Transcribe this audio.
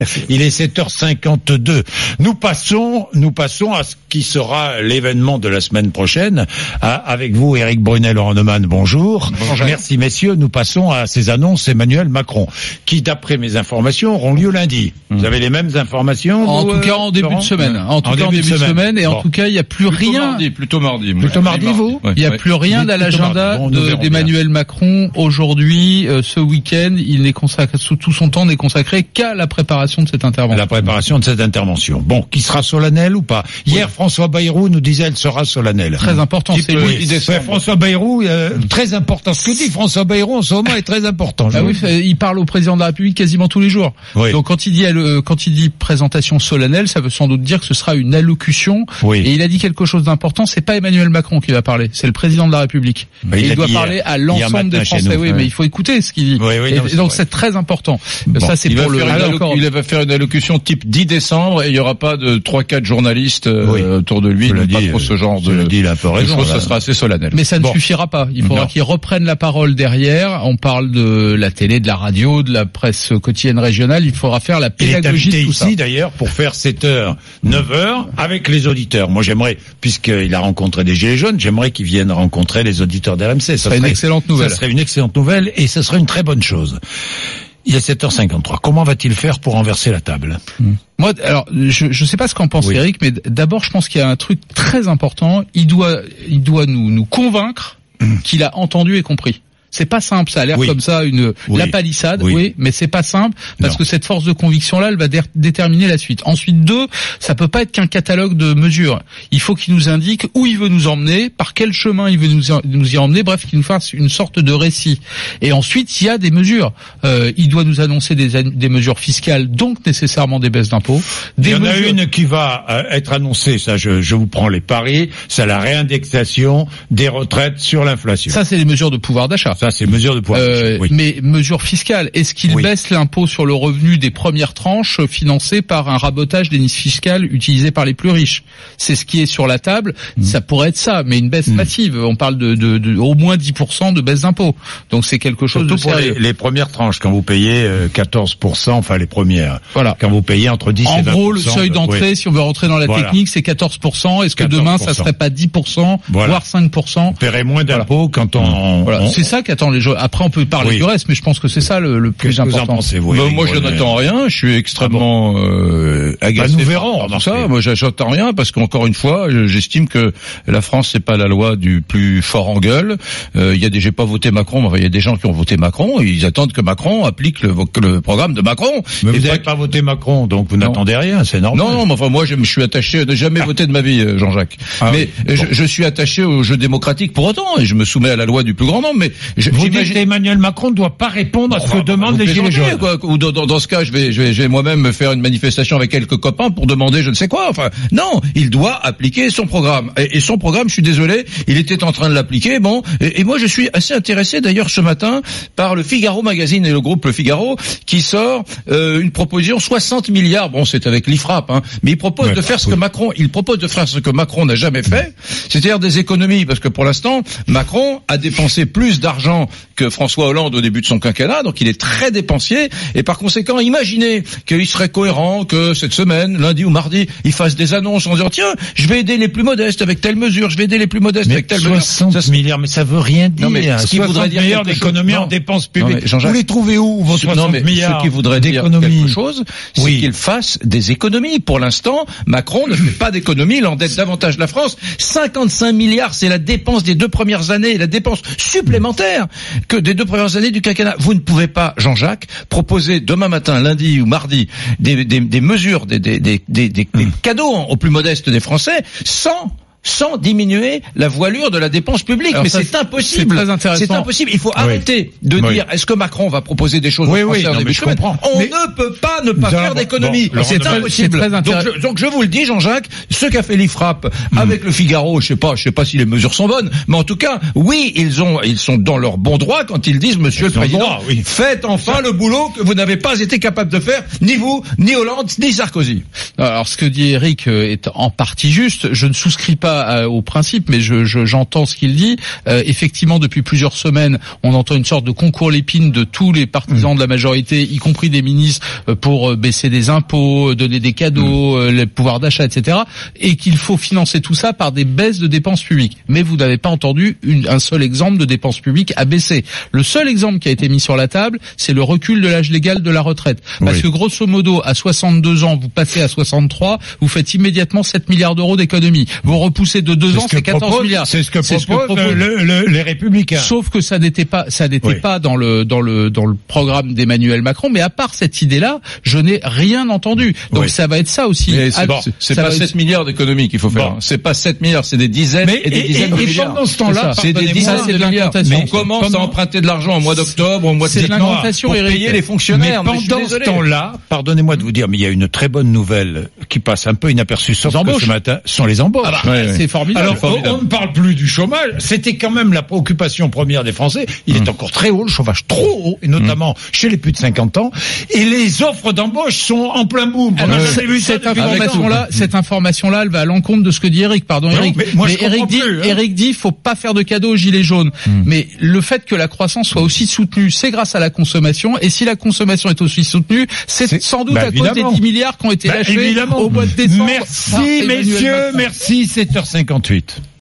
Il est 7h52. Nous passons, nous passons à ce qui sera l'événement de la semaine prochaine. À- avec vous, Éric Brunel, Horneman, bonjour. Merci, messieurs. Nous passons à ces annonces Emmanuel Macron, qui, d'après mes informations, auront lieu lundi. Vous avez les mêmes informations En vous, tout cas, euh, en début Laurent de semaine. En tout cas, en début de semaine. Et en tout cas, il n'y a plus Plutôt rien. mardi, plutôt mardi. Plutôt mardi, vous Il n'y a ouais. plus rien à l'agenda. Bon, de- d'Emmanuel Macron aujourd'hui, euh, ce week-end. Il n'est consacré, sous tout son temps n'est consacré qu'à la préparation de cette intervention. la préparation de cette intervention. Bon, qui sera solennelle ou pas? Hier, François Bayrou nous disait elle sera solennelle. Très important. Type, C'est euh, lui. ouais, François Bayrou, euh, très important. Ce que dit François Bayrou en ce moment est très important. Ah oui, il parle au président de la République quasiment tous les jours. Oui. Donc quand il dit euh, quand il dit présentation solennelle, ça veut sans doute dire que ce sera une allocution. Oui. Et il a dit quelque chose d'important. C'est pas Emmanuel Macron qui va parler, c'est le président de la République. Bah, il il, doit parler à l'ensemble des Français. nous. Oui, mais il faut écouter ce qu'il dit. Oui, oui, Et non, donc c'est très important. Bon. Ça c'est pour le. Va faire une allocution type 10 décembre et il y aura pas de 3-4 journalistes euh, Oui. autour de lui. N'aime pas dit, trop ce genre de, dit, peu de raison, choses. là. Ça sera assez solennel. Mais ça ne Bon. suffira pas. Il faudra Non. qu'ils reprennent la parole derrière. On parle de la télé, de la radio, de la presse quotidienne régionale. Il faudra faire la pédagogie de tout ça. ici d'ailleurs pour faire 7h, 9h avec les auditeurs. Moi j'aimerais, puisqu'il a rencontré des Gilets jaunes, j'aimerais qu'il vienne rencontrer les auditeurs d'RMC. Ça serait une excellente nouvelle. Ça serait une excellente nouvelle et ce serait une très bonne chose. Il est 7h53. Comment va-t-il faire pour renverser la table Moi, alors, je ne sais pas ce qu'en pense Oui. Eric, mais d'abord, je pense qu'il y a un truc très important. Il doit, il doit nous, nous convaincre qu'il a entendu et compris. C'est pas simple, ça a l'air Mm. Oui. comme ça une Oui. la palissade, Oui. oui, mais c'est pas simple parce Non. que cette force de conviction là, elle va dé- déterminer la suite. Ensuite, deux, ça peut pas être qu'un catalogue de mesures. Il faut qu'il nous indique où il veut nous emmener, par quel chemin il veut nous, y emmener, bref, qu'il nous fasse une sorte de récit. Et ensuite, il y a des mesures. Euh, il doit nous annoncer des, des mesures fiscales, donc nécessairement des baisses d'impôts. Il y en a une qui va euh, être annoncée, ça je, je vous prends les paris, c'est la réindexation des retraites sur l'inflation. Ça, c'est les mesures de pouvoir d'achat. Ça, c'est mesure de pouvoir. Euh, oui. Mais mesures fiscales, est-ce qu'il Oui. baisse l'impôt sur le revenu des premières tranches euh, financé par un rabotage des niches fiscales utilisées par les plus riches? C'est ce qui est sur la table. Mm. Ça pourrait être ça, mais une baisse massive. On parle de, de, de au moins 10% de baisse d'impôt. Donc c'est quelque chose Surtout de pour sérieux. les, les premières tranches, quand vous payez euh, 14%, enfin les premières, Voilà. quand vous payez entre 10 et 20%. En gros, le seuil de- d'entrée, si on veut rentrer dans la Voilà. technique, c'est 14%. Est-ce que demain, ça 14%. serait pas 10%, Voilà. voire 5% On paierait moins d'impôts quand on... Voilà, on- c'est ça qu'attend les. Après, on peut parler Oui. du reste, mais je pense que c'est ça le, le plus que vous en important. pensez, vous Bah, moi, je n'attends rien. Je suis extrêmement euh, agacé. Bah, nous verrons, par ça. Moi, j'a- j'attends rien parce qu'encore une fois, je- j'estime que la France c'est pas la loi du plus fort en gueule. Euh, Il y a des, j'ai pas voté Macron, mais il y a des gens qui ont voté Macron. Et ils attendent que Macron applique le, le programme de Macron. Mais Et vous n'avez pas voté Macron, donc vous n'attendez rien, c'est normal. non, non, mais enfin moi je me suis attaché, je n'ai jamais voté de ma vie, euh, Jean-Jacques. Ah mais oui, je, je suis attaché au jeu démocratique pour autant et je me soumets à la loi du plus grand nombre. Mais je, Vous dites qu'Emmanuel Macron ne doit pas répondre à ce que demandent les Gilets jaunes. quoi. Ou dans, dans- dans ce cas, je vais, je vais, je vais moi-même me faire une manifestation avec quelques copains pour demander je ne sais quoi. Enfin, non, il doit appliquer son programme. Et, et son programme, je suis désolé, il était en train de l'appliquer. Bon, et, et moi je suis assez intéressé d'ailleurs ce matin par le Figaro Magazine et le groupe Le Figaro qui sort euh, une proposition 60 milliards. Bon, c'est avec l'IFRAP, hein, mais il propose Ouais, de faire ce oui. que Macron, il propose de faire ce que Macron n'a jamais fait, c'est-à-dire des économies, parce que pour l'instant, Macron a dépensé plus d'argent que François Hollande au début de son quinquennat, donc il est très dépensier, et par conséquent, imaginez qu'il serait cohérent que cette semaine, lundi ou mardi, il fasse des annonces en disant tiens, je vais aider les plus modestes avec telle mesure, je vais aider les plus modestes Mais avec telle mesure. 60 Ça, c'est- milliards, mais ça veut rien dire. Non, mais ce qui 60 voudrait dire milliards d'économies en dépenses publiques. vous les trouvez où, vos 60 non, mais milliards ce qui voudrait dire quelque chose, c'est Oui. qu'il fasse des économies. Pour l'instant, Macron ne fait pas d'économies, il endette davantage la France. 55 milliards, c'est la dépense des deux premières années, la dépense supplémentaire que des deux premières années du quinquennat. Vous ne pouvez pas, Jean-Jacques, proposer demain matin, lundi ou mardi, des, des, des mesures, des, des, des, des, des- des cadeaux aux plus modestes des Français, sans sans diminuer la voilure de la dépense publique. Alors Mais c'est impossible. c'est très intéressant. C'est impossible. Il faut arrêter de Oui. dire est-ce que Macron va proposer des choses Oui, aux oui, Français en non, début mais de je comprends. On Mais- ne peut pas ne pas faire d'économie. bon, c'est impossible. très donc, je, donc je vous le dis, Jean-Jacques, ce qu'a fait l'IFRAP Hmm. avec le Figaro, je sais pas, je sais pas si les mesures sont bonnes, mais en tout cas, oui, ils ont, ils sont dans leur bon droit quand ils disent, Monsieur le Président, droit, oui. faites enfin le boulot que vous n'avez pas été capable de faire, ni vous, ni Hollande, ni Sarkozy. Alors, ce que dit Eric euh, est en partie juste. Je ne souscris pas pas au principe, mais je, j'entends ce qu'il dit. effectivement, depuis plusieurs semaines, on entend une sorte de concours l'épine de tous les partisans mmh. de la majorité, y compris des ministres, pour baisser des impôts, donner des cadeaux, mmh. le pouvoir d'achat, etc. Et qu'il faut financer tout ça par des baisses de dépenses publiques. Mais vous n'avez pas entendu une, un seul exemple de dépenses publiques à baisser. Le seul exemple qui a été mis sur la table, c'est le recul de l'âge légal de la retraite. Parce que grosso modo, à 62 ans, vous passez à 63, vous faites immédiatement 7 milliards d'euros d'économie. Vous repoussez de 2 ans, c'est 14 milliards. C'est ce que proposent les républicains. Sauf que ça n'était pas, ça n'était pas dans le dans le dans le programme d'Emmanuel Macron. Mais à part cette idée-là, je n'ai rien entendu. Donc ça va être ça aussi. C'est pas 7 milliards d'économies qu'il faut faire. C'est pas 7 milliards, c'est des dizaines et des dizaines de milliards. pendant ce temps-là, c'est des dizaines de milliards. On commence à emprunter de l'argent au mois d'octobre, au mois de septembre pour payer les fonctionnaires. Mais pendant ce temps-là, pardonnez-moi de vous dire, mais il y a une très bonne nouvelle qui passe un peu inaperçue sauf que ce matin, sont les embauches. Ah bah, c'est formidable. Alors, on ne parle plus du chômage. C'était quand même la préoccupation première des Français. Il est hum. encore très haut, le chômage trop haut, et notamment hum. chez les plus de 50 ans. Et les offres d'embauche sont en plein boom. cette information-là, cette information-là, elle va à l'encontre de ce que dit Eric. Pardon, Eric. Mais, moi, Eric dit, hein. Eric dit, faut pas faire de cadeaux aux gilets jaunes. Mais le fait que la croissance soit aussi soutenue, c'est grâce à la consommation. Et si la consommation est aussi soutenue, c'est sans doute bah, à cause des 10 milliards qui ont été bah, lâchés au mois de décembre. Merci messieurs, merci 7h58.